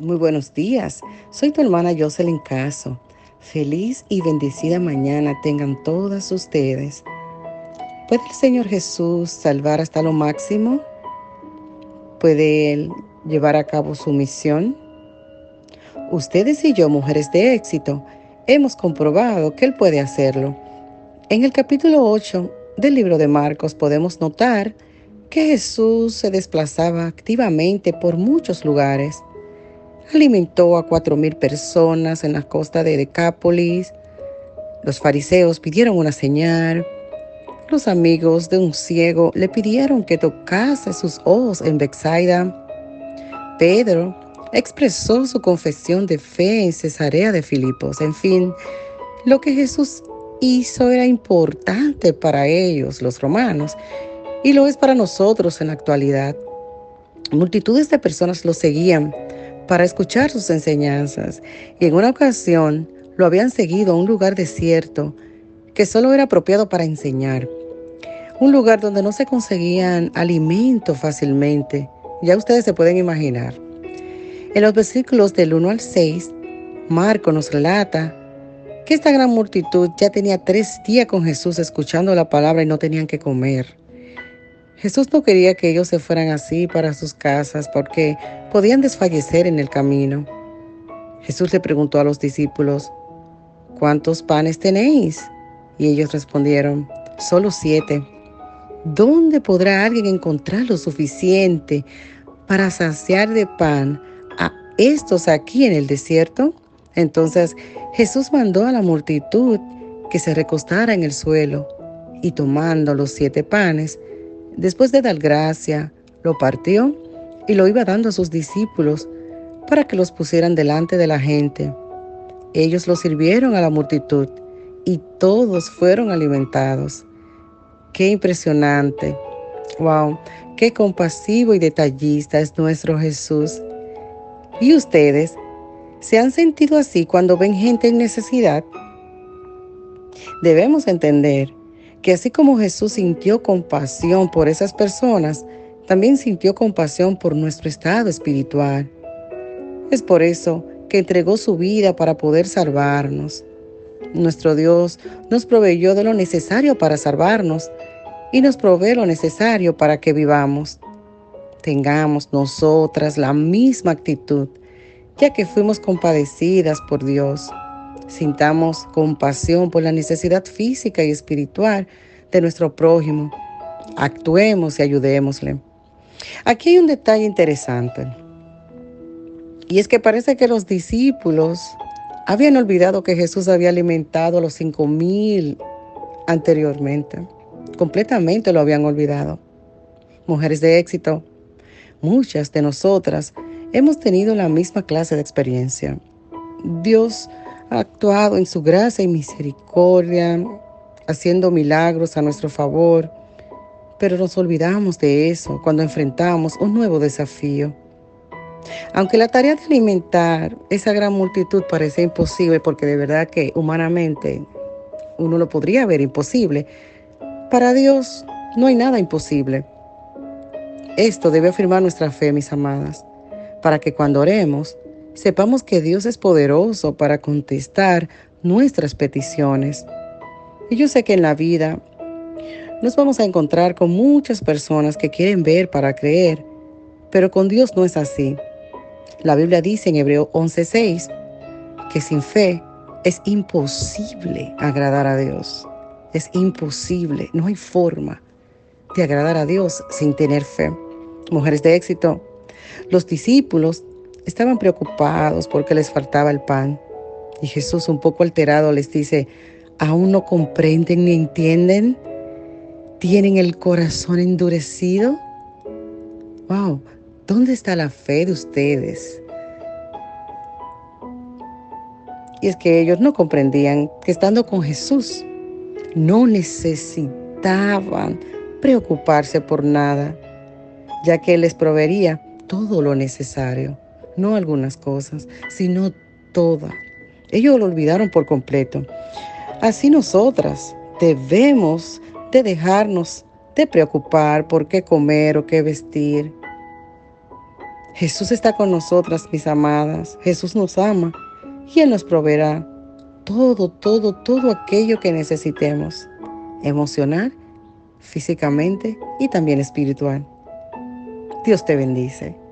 Muy buenos días. Soy tu hermana Jocelyn Caso. Feliz y bendecida mañana tengan todas ustedes. ¿Puede el Señor Jesús salvar hasta lo máximo? ¿Puede Él llevar a cabo su misión? Ustedes y yo, mujeres de éxito, hemos comprobado que Él puede hacerlo. En el capítulo 8 del libro de Marcos podemos notar que Jesús se desplazaba activamente por muchos lugares alimentó a cuatro mil personas en la costa de Decápolis. Los fariseos pidieron una señal. Los amigos de un ciego le pidieron que tocase sus ojos en Bexaida. Pedro expresó su confesión de fe en Cesarea de Filipos. En fin, lo que Jesús hizo era importante para ellos, los romanos, y lo es para nosotros en la actualidad. Multitudes de personas lo seguían para escuchar sus enseñanzas y en una ocasión lo habían seguido a un lugar desierto que solo era apropiado para enseñar. Un lugar donde no se conseguían alimentos fácilmente. Ya ustedes se pueden imaginar. En los versículos del 1 al 6, Marco nos relata que esta gran multitud ya tenía tres días con Jesús escuchando la palabra y no tenían que comer. Jesús no quería que ellos se fueran así para sus casas porque podían desfallecer en el camino. Jesús le preguntó a los discípulos, ¿cuántos panes tenéis? Y ellos respondieron, solo siete. ¿Dónde podrá alguien encontrar lo suficiente para saciar de pan a estos aquí en el desierto? Entonces Jesús mandó a la multitud que se recostara en el suelo y tomando los siete panes, Después de dar gracia, lo partió y lo iba dando a sus discípulos para que los pusieran delante de la gente. Ellos lo sirvieron a la multitud y todos fueron alimentados. Qué impresionante. Wow, qué compasivo y detallista es nuestro Jesús. ¿Y ustedes se han sentido así cuando ven gente en necesidad? Debemos entender que así como Jesús sintió compasión por esas personas, también sintió compasión por nuestro estado espiritual. Es por eso que entregó su vida para poder salvarnos. Nuestro Dios nos proveyó de lo necesario para salvarnos y nos provee lo necesario para que vivamos. Tengamos nosotras la misma actitud, ya que fuimos compadecidas por Dios. Sintamos compasión por la necesidad física y espiritual de nuestro prójimo. Actuemos y ayudémosle. Aquí hay un detalle interesante. Y es que parece que los discípulos habían olvidado que Jesús había alimentado a los cinco mil anteriormente. Completamente lo habían olvidado. Mujeres de éxito, muchas de nosotras hemos tenido la misma clase de experiencia. Dios actuado en su gracia y misericordia, haciendo milagros a nuestro favor, pero nos olvidamos de eso cuando enfrentamos un nuevo desafío. Aunque la tarea de alimentar esa gran multitud parece imposible, porque de verdad que humanamente uno lo podría ver imposible, para Dios no hay nada imposible. Esto debe afirmar nuestra fe, mis amadas, para que cuando oremos sepamos que Dios es poderoso para contestar nuestras peticiones. Y yo sé que en la vida nos vamos a encontrar con muchas personas que quieren ver para creer, pero con Dios no es así. La Biblia dice en Hebreo 11:6 que sin fe es imposible agradar a Dios. Es imposible, no hay forma de agradar a Dios sin tener fe. Mujeres de éxito, los discípulos Estaban preocupados porque les faltaba el pan. Y Jesús, un poco alterado, les dice, ¿aún no comprenden ni entienden? ¿Tienen el corazón endurecido? Wow, ¿dónde está la fe de ustedes? Y es que ellos no comprendían que estando con Jesús no necesitaban preocuparse por nada, ya que Él les proveería todo lo necesario no algunas cosas, sino toda. Ellos lo olvidaron por completo. Así nosotras debemos de dejarnos de preocupar por qué comer o qué vestir. Jesús está con nosotras, mis amadas. Jesús nos ama y Él nos proveerá todo, todo, todo aquello que necesitemos, emocional, físicamente y también espiritual. Dios te bendice.